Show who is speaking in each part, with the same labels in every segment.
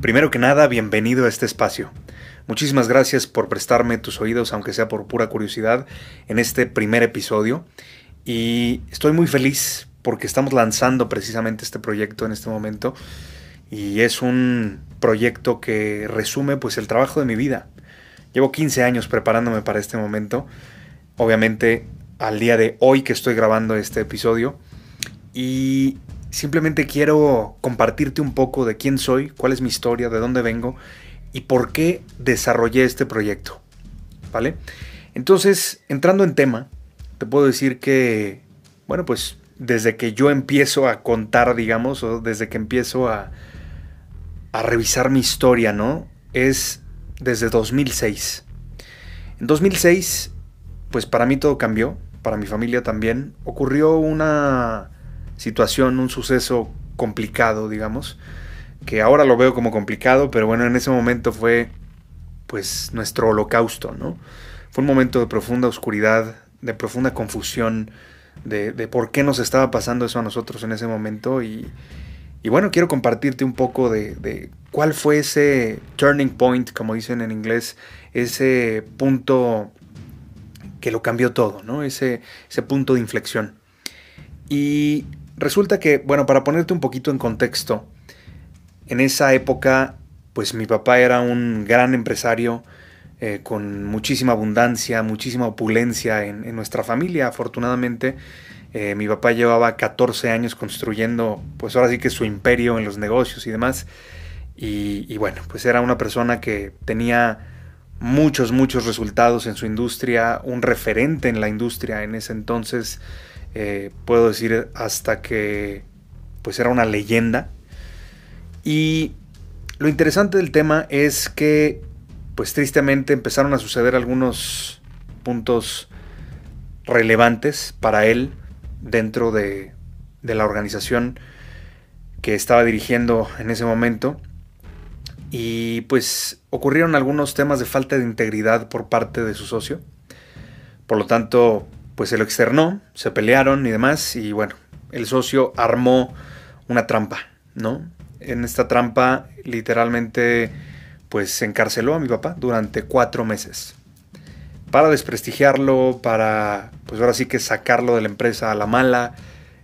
Speaker 1: Primero que nada, bienvenido a este espacio. Muchísimas gracias por prestarme tus oídos, aunque sea por pura curiosidad, en este primer episodio. Y estoy muy feliz porque estamos lanzando precisamente este proyecto en este momento. Y es un proyecto que resume pues el trabajo de mi vida. Llevo 15 años preparándome para este momento. Obviamente al día de hoy que estoy grabando este episodio. Y simplemente quiero compartirte un poco de quién soy, cuál es mi historia, de dónde vengo y por qué desarrollé este proyecto. ¿Vale? Entonces, entrando en tema, te puedo decir que, bueno, pues desde que yo empiezo a contar, digamos, o desde que empiezo a, a revisar mi historia, ¿no? Es desde 2006. En 2006, pues para mí todo cambió, para mi familia también. Ocurrió una situación, un suceso complicado, digamos, que ahora lo veo como complicado, pero bueno, en ese momento fue pues nuestro holocausto, ¿no? Fue un momento de profunda oscuridad, de profunda confusión, de, por qué nos estaba pasando eso a nosotros en ese momento y, y bueno, quiero compartirte un poco de, cuál fue ese turning point, como dicen en inglés, ese punto que lo cambió todo, ¿no? Ese, ese punto de inflexión. Y resulta que, bueno, para ponerte un poquito en contexto, en esa época, pues mi papá era un gran empresario eh, con muchísima abundancia, muchísima opulencia en, nuestra familia, afortunadamente. Eh, mi papá llevaba 14 años construyendo, pues ahora sí que su imperio en los negocios y demás. Y, bueno, pues era una persona que tenía muchos, muchos resultados en su industria, un referente en la industria en ese entonces, eh, puedo decir hasta que pues era una leyenda. Y lo interesante del tema es que pues tristemente empezaron a suceder algunos puntos relevantes para él dentro de, la organización que estaba dirigiendo en ese momento. Y pues ocurrieron algunos temas de falta de integridad por parte de su socio. Por lo tanto, pues se lo externó, se pelearon y demás. Y bueno, el socio armó una trampa, ¿no? En esta trampa literalmente pues encarceló a mi papá durante cuatro meses para desprestigiarlo, para, pues ahora sí que sacarlo de la empresa a la mala,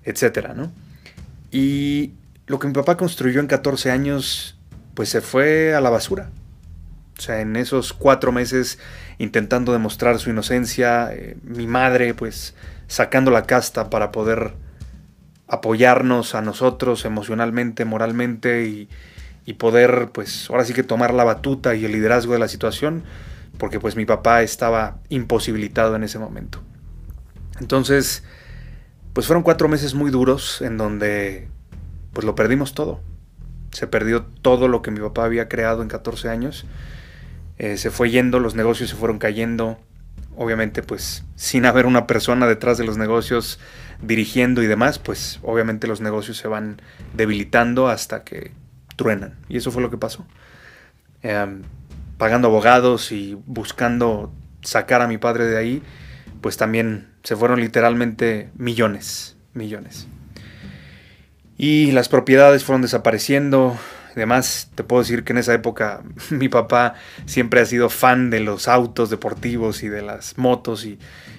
Speaker 1: etcétera, ¿no? Y lo que mi papá construyó en 14 años, pues se fue a la basura. O sea, en esos cuatro meses intentando demostrar su inocencia, eh, mi madre, pues sacando la casta para poder apoyarnos a nosotros emocionalmente, moralmente y, y poder, pues ahora sí que tomar la batuta y el liderazgo de la situación porque pues mi papá estaba imposibilitado en ese momento. Entonces, pues fueron cuatro meses muy duros en donde pues lo perdimos todo. Se perdió todo lo que mi papá había creado en 14 años. Eh, se fue yendo, los negocios se fueron cayendo. Obviamente, pues sin haber una persona detrás de los negocios dirigiendo y demás, pues obviamente los negocios se van debilitando hasta que truenan. Y eso fue lo que pasó. Em, pagando abogados y buscando sacar a mi padre de ahí, pues también se fueron literalmente millones, millones. Y las propiedades fueron desapareciendo. Además, te puedo decir que en esa época mi papá siempre ha sido fan de los autos deportivos y de las motos. Y,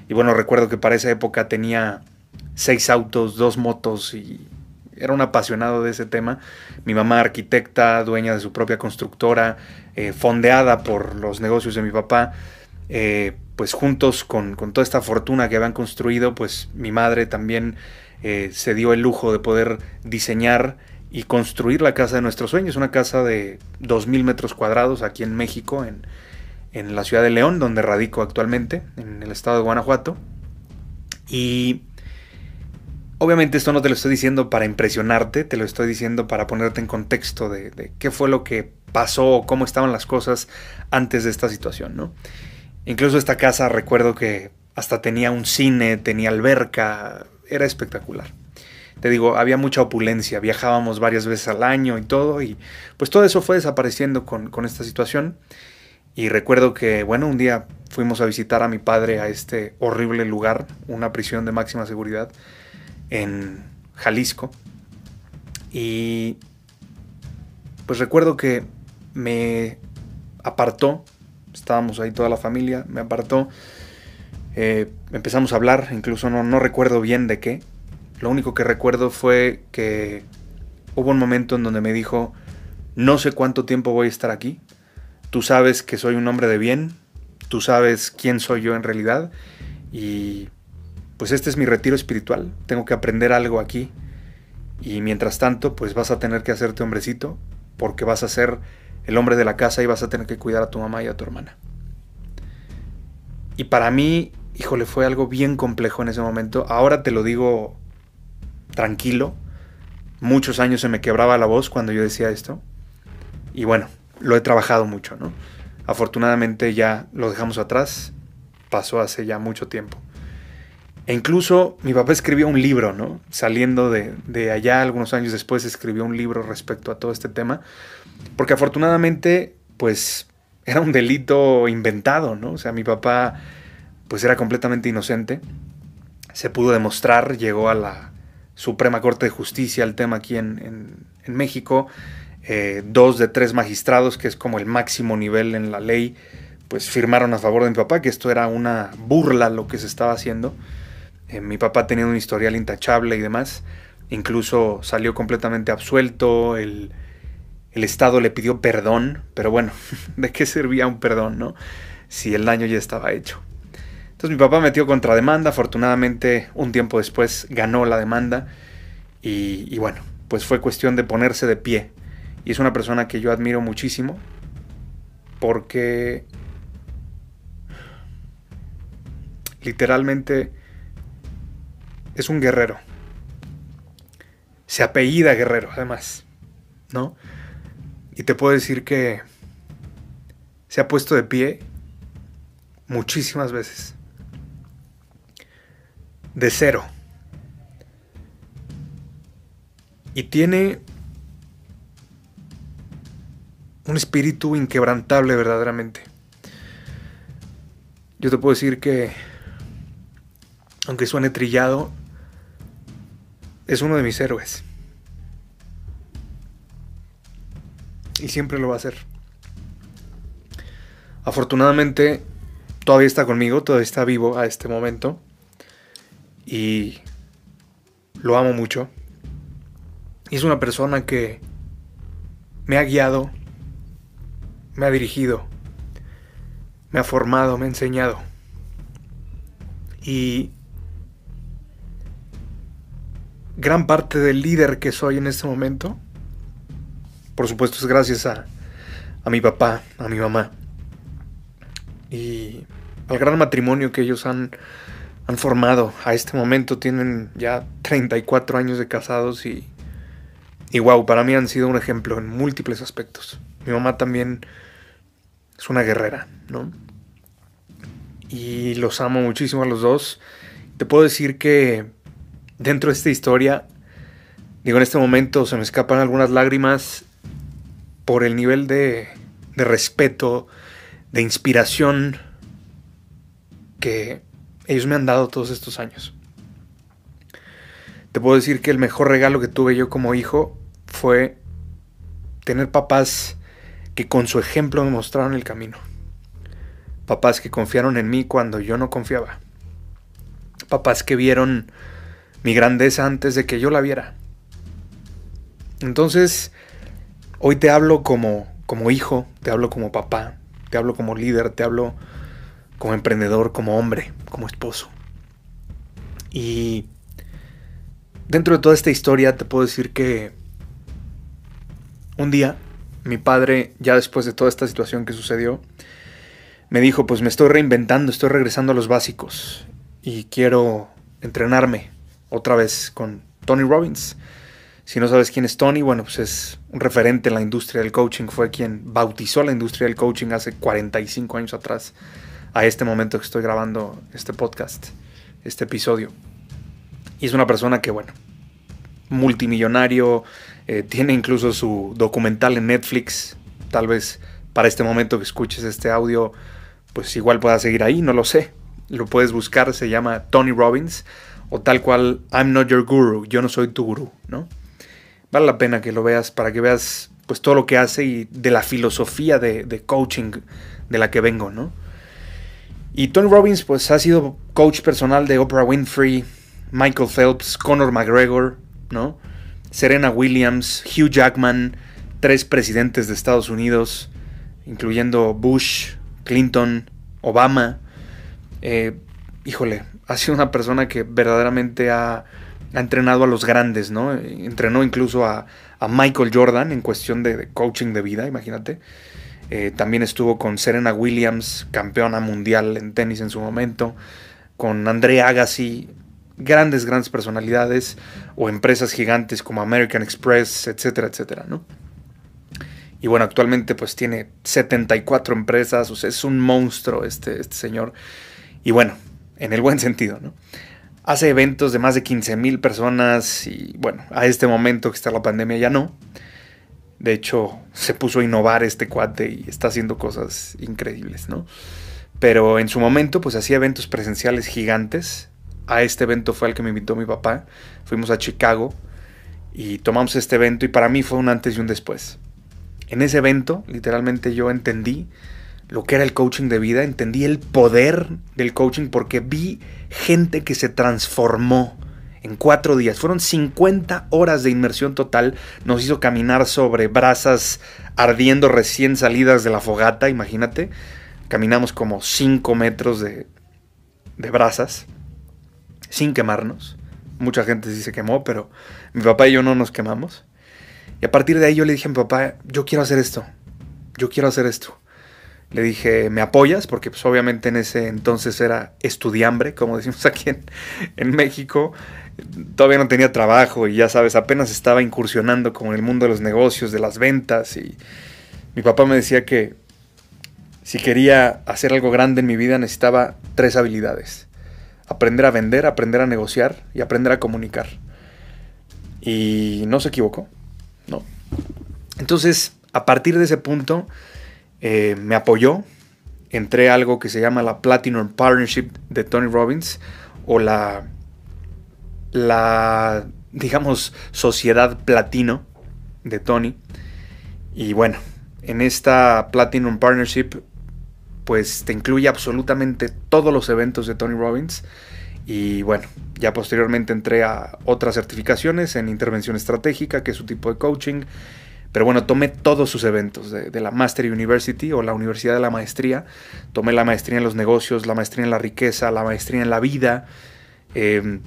Speaker 1: bueno, recuerdo que para esa época tenía seis autos, dos motos y era un apasionado de ese tema. Mi mamá arquitecta, dueña de su propia constructora, eh, fondeada por los negocios de mi papá, eh, pues juntos con, toda esta fortuna que habían construido, pues mi madre también eh, se dio el lujo de poder diseñar y construir la casa de nuestros sueños, una casa de 2.000 metros cuadrados aquí en México, en, en la ciudad de León, donde radico actualmente, en el estado de Guanajuato. Y Obviamente esto no te lo estoy diciendo para impresionarte, te lo estoy diciendo para ponerte en contexto de, qué fue lo que pasó o cómo estaban las cosas antes de esta situación, ¿no? Incluso esta casa recuerdo que hasta tenía un cine, tenía alberca, era espectacular. Te digo, había mucha opulencia, viajábamos varias veces al año y todo, y pues todo eso fue desapareciendo con, con esta situación. Y recuerdo que, bueno, un día fuimos a visitar a mi padre a este horrible lugar, una prisión de máxima seguridad, en Jalisco. Y pues recuerdo que me apartó, estábamos ahí toda la familia, me apartó, eh, empezamos a hablar, incluso no, no recuerdo bien de qué, lo único que recuerdo fue que hubo un momento en donde me dijo, no sé cuánto tiempo voy a estar aquí, tú sabes que soy un hombre de bien, tú sabes quién soy yo en realidad. Y pues este es mi retiro espiritual, tengo que aprender algo aquí. Y mientras tanto pues vas a tener que hacerte hombrecito porque vas a ser el hombre de la casa y vas a tener que cuidar a tu mamá y a tu hermana. Y para mí, híjole, fue algo bien complejo en ese momento. Ahora te lo digo tranquilo. Muchos años se me quebraba la voz cuando yo decía esto. Y bueno, lo he trabajado mucho, ¿no? Afortunadamente ya lo dejamos atrás. Pasó hace ya mucho tiempo. E incluso mi papá escribió un libro, ¿no? Saliendo de, de, allá, algunos años después, escribió un libro respecto a todo este tema. Porque afortunadamente, pues, era un delito inventado, ¿no? O sea, mi papá, pues, era completamente inocente. Se pudo demostrar, llegó a la Suprema Corte de Justicia el tema aquí en, en, México. Eh, dos de tres magistrados, que es como el máximo nivel en la ley, pues firmaron a favor de mi papá, que esto era una burla lo que se estaba haciendo. Eh, mi papá tenía un historial intachable y demás. Incluso salió completamente absuelto. El, el Estado le pidió perdón. Pero bueno, ¿de qué servía un perdón, no? Si el daño ya estaba hecho. Entonces mi papá metió contrademanda. Afortunadamente, un tiempo después ganó la demanda. Y, y bueno, pues fue cuestión de ponerse de pie. Y es una persona que yo admiro muchísimo. Porque literalmente es un guerrero. Se apellida guerrero, además. ¿No? Y te puedo decir que se ha puesto de pie muchísimas veces. De cero. Y tiene un espíritu inquebrantable verdaderamente. Yo te puedo decir que, aunque suene trillado, es uno de mis héroes. Y siempre lo va a ser. Afortunadamente, todavía está conmigo, todavía está vivo a este momento. Y lo amo mucho. Es una persona que me ha guiado, me ha dirigido, me ha formado, me ha enseñado. Y gran parte del líder que soy en este momento, por supuesto es gracias a, a mi papá, a mi mamá y al gran matrimonio que ellos han, han formado. A este momento tienen ya 34 años de casados y, y wow, para mí han sido un ejemplo en múltiples aspectos. Mi mamá también es una guerrera, ¿no? Y los amo muchísimo a los dos. Te puedo decir que dentro de esta historia, digo, en este momento se me escapan algunas lágrimas por el nivel de, de respeto, de inspiración que ellos me han dado todos estos años. Te puedo decir que el mejor regalo que tuve yo como hijo fue tener papás que con su ejemplo me mostraron el camino. Papás que confiaron en mí cuando yo no confiaba. Papás que vieron mi grandeza antes de que yo la viera. Entonces, hoy te hablo como, como hijo, te hablo como papá, te hablo como líder, te hablo como emprendedor, como hombre, como esposo. Y dentro de toda esta historia te puedo decir que un día mi padre, ya después de toda esta situación que sucedió, me dijo, pues me estoy reinventando, estoy regresando a los básicos y quiero entrenarme otra vez con Tony Robbins. Si no sabes quién es Tony, bueno, pues es un referente en la industria del coaching, fue quien bautizó la industria del coaching hace 45 años atrás, a este momento que estoy grabando este podcast, este episodio. Y es una persona que, bueno, multimillonario, eh, tiene incluso su documental en Netflix, tal vez para este momento que escuches este audio, pues igual pueda seguir ahí, no lo sé. Lo puedes buscar, se llama Tony Robbins o tal cual I'm not your guru, yo no soy tu gurú, ¿no? Vale la pena que lo veas para que veas pues todo lo que hace y de la filosofía de, de coaching de la que vengo, ¿no? Y Tony Robbins pues ha sido coach personal de Oprah Winfrey, Michael Phelps, Conor McGregor, ¿no? Serena Williams, Hugh Jackman, tres presidentes de Estados Unidos, incluyendo Bush, Clinton, Obama. Eh, híjole, ha sido una persona que verdaderamente ha, entrenado a los grandes, ¿no? Entrenó incluso a, Michael Jordan en cuestión de, coaching de vida, imagínate. Eh, también estuvo con Serena Williams, campeona mundial en tenis en su momento, con André Agassi, grandes, grandes personalidades o empresas gigantes como American Express, etcétera, etcétera, ¿no? Y bueno, actualmente pues tiene 74 empresas, o sea, es un monstruo este, este señor. Y bueno, en el buen sentido, ¿no? Hace eventos de más de 15 mil personas y bueno, a este momento que está la pandemia ya no. De hecho, se puso a innovar este cuate y está haciendo cosas increíbles, ¿no? Pero en su momento, pues hacía eventos presenciales gigantes. A este evento fue al que me invitó mi papá. Fuimos a Chicago y tomamos este evento y para mí fue un antes y un después. En ese evento, literalmente yo entendí lo que era el coaching de vida, entendí el poder del coaching porque vi gente que se transformó en cuatro días. Fueron 50 horas de inmersión total. Nos hizo caminar sobre brasas ardiendo recién salidas de la fogata, imagínate. Caminamos como 5 metros de, de brasas sin quemarnos. Mucha gente sí se quemó, pero mi papá y yo no nos quemamos. Y a partir de ahí yo le dije a mi papá, yo quiero hacer esto, yo quiero hacer esto. Le dije, ¿me apoyas? Porque pues obviamente en ese entonces era estudiambre, como decimos aquí en, en México. Todavía no tenía trabajo y ya sabes, apenas estaba incursionando como en el mundo de los negocios, de las ventas. Y mi papá me decía que si quería hacer algo grande en mi vida necesitaba tres habilidades. Aprender a vender, aprender a negociar y aprender a comunicar. Y no se equivocó. ¿no? Entonces, a partir de ese punto, eh, me apoyó. Entré a algo que se llama la Platinum Partnership de Tony Robbins o la, la digamos, sociedad platino de Tony. Y bueno, en esta Platinum Partnership, pues te incluye absolutamente todos los eventos de Tony Robbins. Y bueno, ya posteriormente entré a otras certificaciones en intervención estratégica, que es su tipo de coaching. Pero bueno, tomé todos sus eventos de, la Master University o la Universidad de la Maestría. Tomé la maestría en los negocios, la maestría en la riqueza, la maestría en la vida. Em,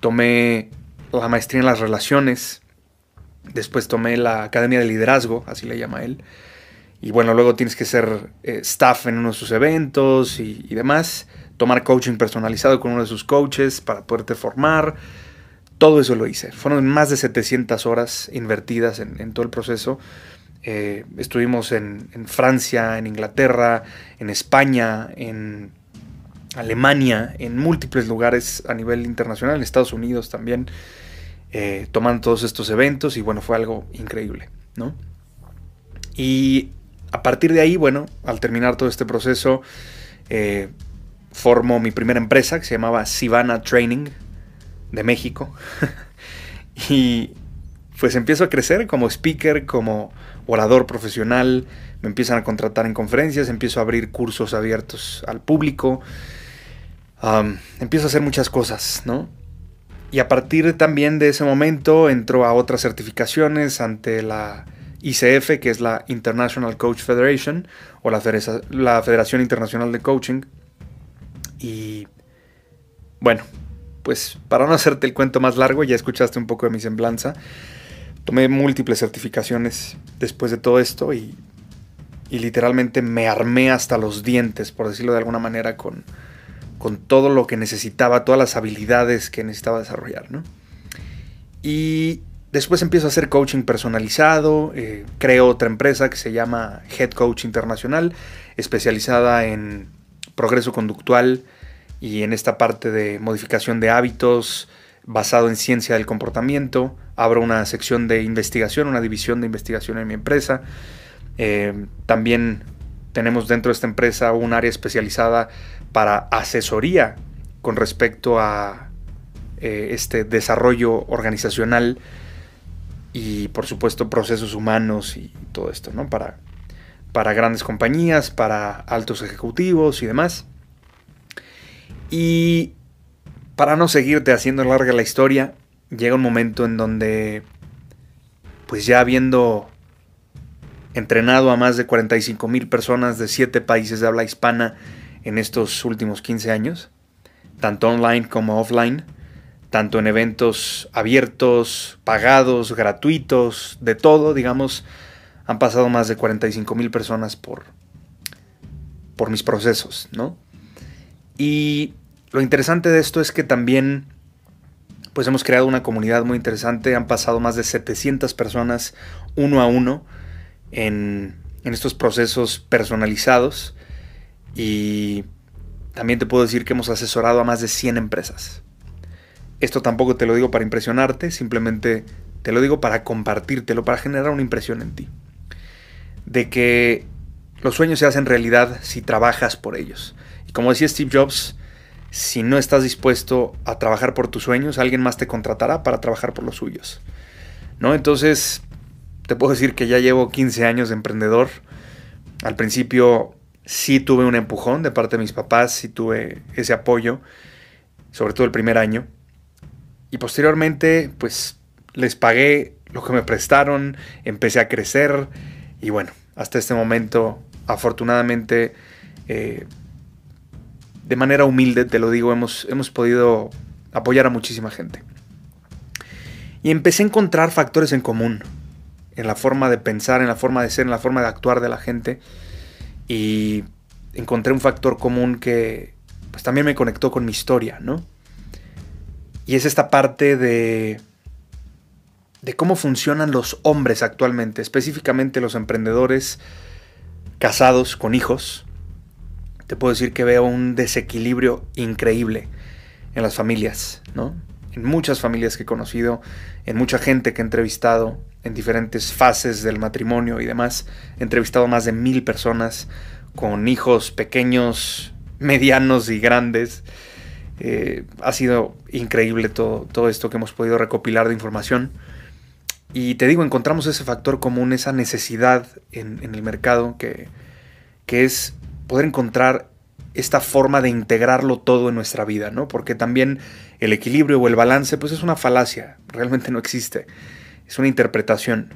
Speaker 1: tomé la maestría en las relaciones. Después tomé la Academia de Liderazgo, así le llama él. Y bueno, luego tienes que ser eh, staff en uno de sus eventos y demás tomar coaching personalizado con uno de sus coaches para poderte formar. Todo eso lo hice. Fueron más de 700 horas invertidas en, todo el proceso. Eh, estuvimos en, Francia, en Inglaterra, en España, en Alemania, en múltiples lugares a nivel internacional, en Estados Unidos también, eh, tomando todos estos eventos y bueno, fue algo increíble, ¿no? Y a partir de ahí, bueno, al terminar todo este proceso, eh, formo mi primera empresa que se llamaba Sivana Training de México. y pues empiezo a crecer como speaker, como orador profesional, me empiezan a contratar en conferencias, empiezo a abrir cursos abiertos al público, empiezo a hacer muchas cosas, ¿no? Y a partir también de ese momento entro a otras certificaciones ante la ICF, que es la International Coach Federation, o la, la Federación Internacional de Coaching, y bueno, pues para no hacerte el cuento más largo, ya escuchaste un poco de mi semblanza. Tomé múltiples certificaciones después de todo esto y, literalmente me armé hasta los dientes, por decirlo de alguna manera, con, con todo lo que necesitaba, todas las habilidades que necesitaba desarrollar. ¿no? Y después empiezo a hacer coaching personalizado, eh, creo otra empresa que se llama Head Coach Internacional, especializada en progreso conductual y en esta parte de modificación de hábitos basado en ciencia del comportamiento. Abro una sección de investigación, una división de investigación en mi empresa. Eh, también tenemos dentro de esta empresa un área especializada para asesoría con respecto a eh, este desarrollo organizacional y por supuesto procesos humanos y todo esto, ¿no? Para, para grandes compañías, para altos ejecutivos y demás. Y para no seguirte haciendo larga la historia, llega un momento en donde, pues ya habiendo entrenado a más de 45 mil personas de 7 países de habla hispana en estos últimos 15 años, tanto online como offline, tanto en eventos abiertos, pagados, gratuitos, de todo, digamos, han pasado más de 45 mil personas por, por mis procesos, ¿no? Y lo interesante de esto es que también pues hemos creado una comunidad muy interesante, han pasado más de 700 personas uno a uno en, en estos procesos personalizados y también te puedo decir que hemos asesorado a más de 100 empresas. Esto tampoco te lo digo para impresionarte, simplemente te lo digo para compartírtelo, para generar una impresión en ti. De que los sueños se hacen realidad si trabajas por ellos. Y como decía Steve Jobs, si no estás dispuesto a trabajar por tus sueños, alguien más te contratará para trabajar por los suyos. ¿No? Entonces, te puedo decir que ya llevo 15 años de emprendedor. Al principio sí tuve un empujón de parte de mis papás, sí tuve ese apoyo, sobre todo el primer año. Y posteriormente, pues les pagué lo que me prestaron, empecé a crecer y bueno, hasta este momento, afortunadamente, eh, de manera humilde, te lo digo, hemos, hemos podido apoyar a muchísima gente. Y empecé a encontrar factores en común en la forma de pensar, en la forma de ser, en la forma de actuar de la gente. Y encontré un factor común que pues también me conectó con mi historia, ¿no? Y es esta parte de, de cómo funcionan los hombres actualmente, específicamente los emprendedores casados con hijos. Te puedo decir que veo un desequilibrio increíble en las familias, ¿no? En muchas familias que he conocido, en mucha gente que he entrevistado en diferentes fases del matrimonio y demás. He entrevistado más de mil personas con hijos pequeños, medianos y grandes. Eh, ha sido increíble todo, todo esto que hemos podido recopilar de información. Y te digo, encontramos ese factor común, esa necesidad en, el mercado que, que, es poder encontrar esta forma de integrarlo todo en nuestra vida, ¿no? Porque también el equilibrio o el balance, pues es una falacia, realmente no existe, es una interpretación.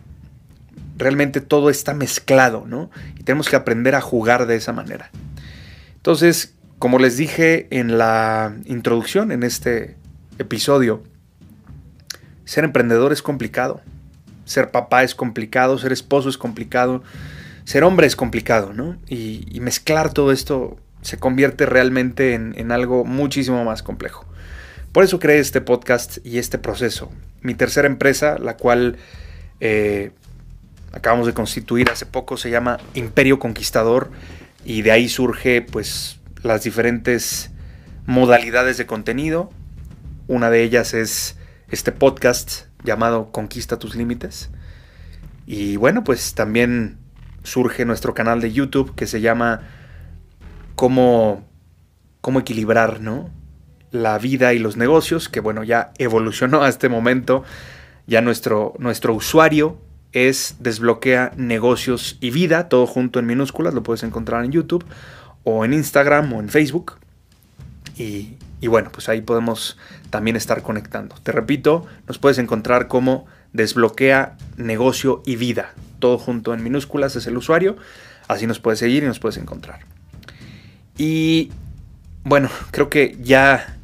Speaker 1: Realmente todo está mezclado, ¿no? Y tenemos que aprender a jugar de esa manera. Entonces, como les dije en la introducción, en este episodio, ser emprendedor es complicado. Ser papá es complicado, ser esposo es complicado, ser hombre es complicado, ¿no? Y, mezclar todo esto se convierte realmente en, algo muchísimo más complejo. Por eso creé este podcast y este proceso. Mi tercera empresa, la cual eh, acabamos de constituir hace poco, se llama Imperio Conquistador y de ahí surge pues las diferentes modalidades de contenido. Una de ellas es este podcast llamado Conquista tus límites. Y bueno, pues también surge nuestro canal de YouTube que se llama Cómo, cómo equilibrar ¿no? la vida y los negocios, que bueno, ya evolucionó a este momento. Ya nuestro, nuestro usuario es Desbloquea Negocios y Vida, todo junto en minúsculas, lo puedes encontrar en YouTube o en Instagram o en Facebook. Y, bueno, pues ahí podemos también estar conectando. Te repito, nos puedes encontrar como desbloquea negocio y vida. Todo junto en minúsculas es el usuario. Así nos puedes seguir y nos puedes encontrar. Y bueno, creo que ya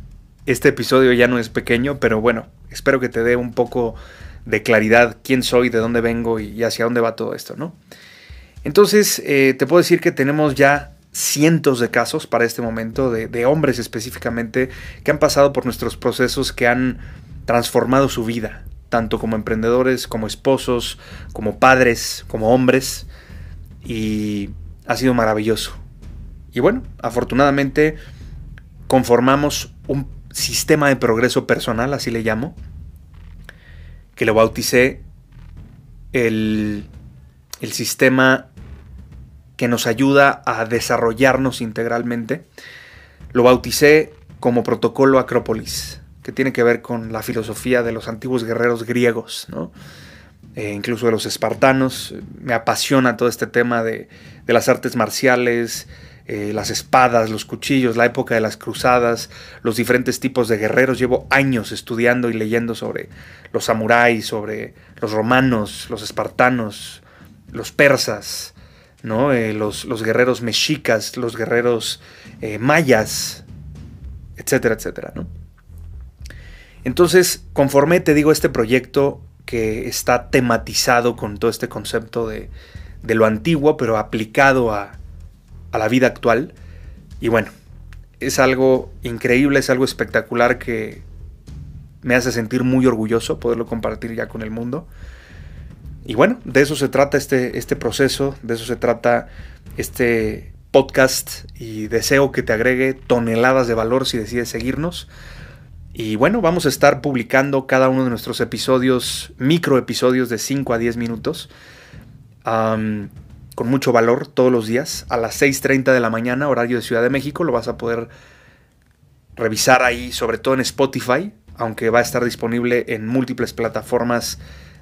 Speaker 1: este episodio ya no es pequeño, pero bueno, espero que te dé un poco de claridad quién soy, de dónde vengo y hacia dónde va todo esto, ¿no? Entonces, eh, te puedo decir que tenemos ya cientos de casos para este momento de, hombres específicamente que han pasado por nuestros procesos que han transformado su vida, tanto como emprendedores, como esposos, como padres, como hombres, y ha sido maravilloso. Y bueno, afortunadamente conformamos un sistema de progreso personal, así le llamo, que lo bauticé el, el sistema que nos ayuda a desarrollarnos integralmente. Lo bauticé como protocolo Acrópolis, que tiene que ver con la filosofía de los antiguos guerreros griegos, eh, incluso de los espartanos. Me apasiona todo este tema de, las artes marciales, eh, las espadas, los cuchillos, la época de las cruzadas, los diferentes tipos de guerreros. Llevo años estudiando y leyendo sobre los samuráis, sobre los romanos, los espartanos, los persas, ¿no? Eh, los, los, guerreros mexicas, los guerreros mayas, etcétera, etcétera. ¿no? Entonces, conforme te digo, este proyecto que está tematizado con todo este concepto de, lo antiguo, pero aplicado a, la vida actual. Y bueno, es algo increíble, es algo espectacular que me hace sentir muy orgulloso poderlo compartir ya con el mundo. Y bueno, de eso se trata este, este proceso, de eso se trata este podcast y deseo que te agregue toneladas de valor si decides seguirnos. Y bueno, vamos a estar publicando cada uno de nuestros episodios, micro episodios de 5 a 10 minutos, con mucho valor todos los días, a las 6.30 de la mañana, horario de Ciudad de México. Lo vas a poder revisar ahí, sobre todo en Spotify, aunque va a estar disponible en múltiples plataformas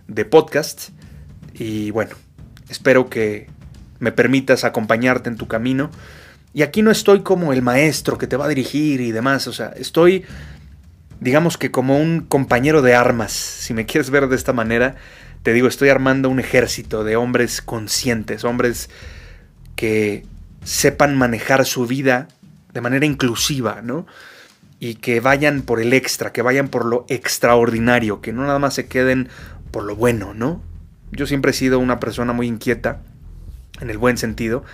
Speaker 1: de podcast. Y bueno, espero que me permitas acompañarte en tu camino. Y aquí no estoy como el maestro que te va a dirigir y demás, o sea, estoy digamos que como un compañero de armas, si me quieres ver de esta manera, te digo, estoy armando un ejército de hombres conscientes, hombres que sepan manejar su vida de manera inclusiva, ¿no? Y que vayan por el extra, que vayan por lo extraordinario, que no nada más se queden por lo bueno, ¿no? Yo siempre he sido una persona muy inquieta, en el buen sentido,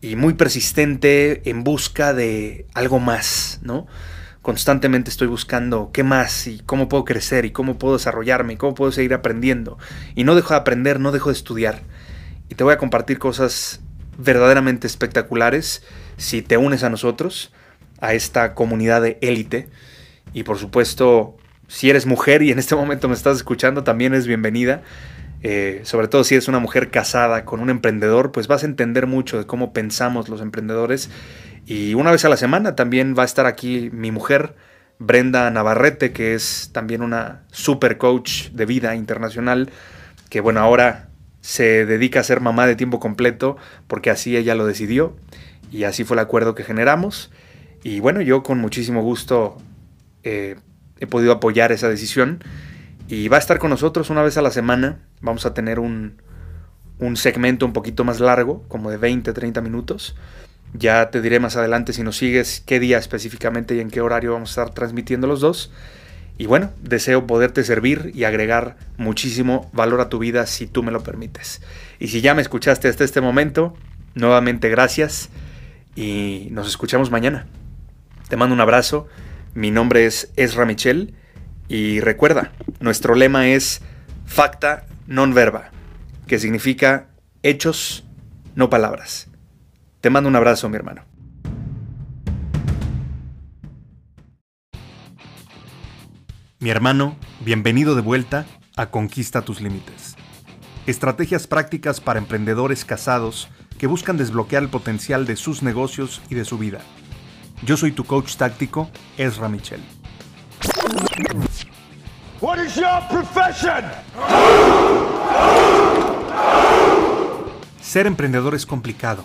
Speaker 1: y muy persistente en busca de algo más, ¿no? Constantemente estoy buscando qué más y cómo puedo crecer y cómo puedo desarrollarme y cómo puedo seguir aprendiendo. Y no dejo de aprender, no dejo de estudiar. Y te voy a compartir cosas verdaderamente espectaculares si te unes a nosotros, a esta comunidad de élite. Y por supuesto, si eres mujer y en este momento me estás escuchando, también es bienvenida. Eh, sobre todo si eres una mujer casada con un emprendedor, pues vas a entender mucho de cómo pensamos los emprendedores y una vez a la semana también va a estar aquí mi mujer, Brenda Navarrete, que es también una super coach de vida internacional, que bueno, ahora se dedica a ser mamá de tiempo completo porque así ella lo decidió y así fue el acuerdo que generamos. Y bueno, yo con muchísimo gusto eh, he podido apoyar esa decisión y va a estar con nosotros una vez a la semana. Vamos a tener un, un segmento un poquito más largo, como de 20, 30 minutos ya te diré más adelante si nos sigues qué día específicamente y en qué horario vamos a estar transmitiendo los dos. Y bueno, deseo poderte servir y agregar muchísimo valor a tu vida si tú me lo permites. Y si ya me escuchaste hasta este momento, nuevamente gracias y nos escuchamos mañana. Te mando un abrazo. Mi nombre es Ezra Michel y recuerda, nuestro lema es facta non verba, que significa hechos, no palabras. Te mando un abrazo, mi hermano. Mi hermano, bienvenido de vuelta a Conquista tus Límites. Estrategias prácticas para emprendedores casados que buscan desbloquear el potencial de sus negocios y de su vida. Yo soy tu coach táctico, Ezra Michel. What is your profession? Ser emprendedor es complicado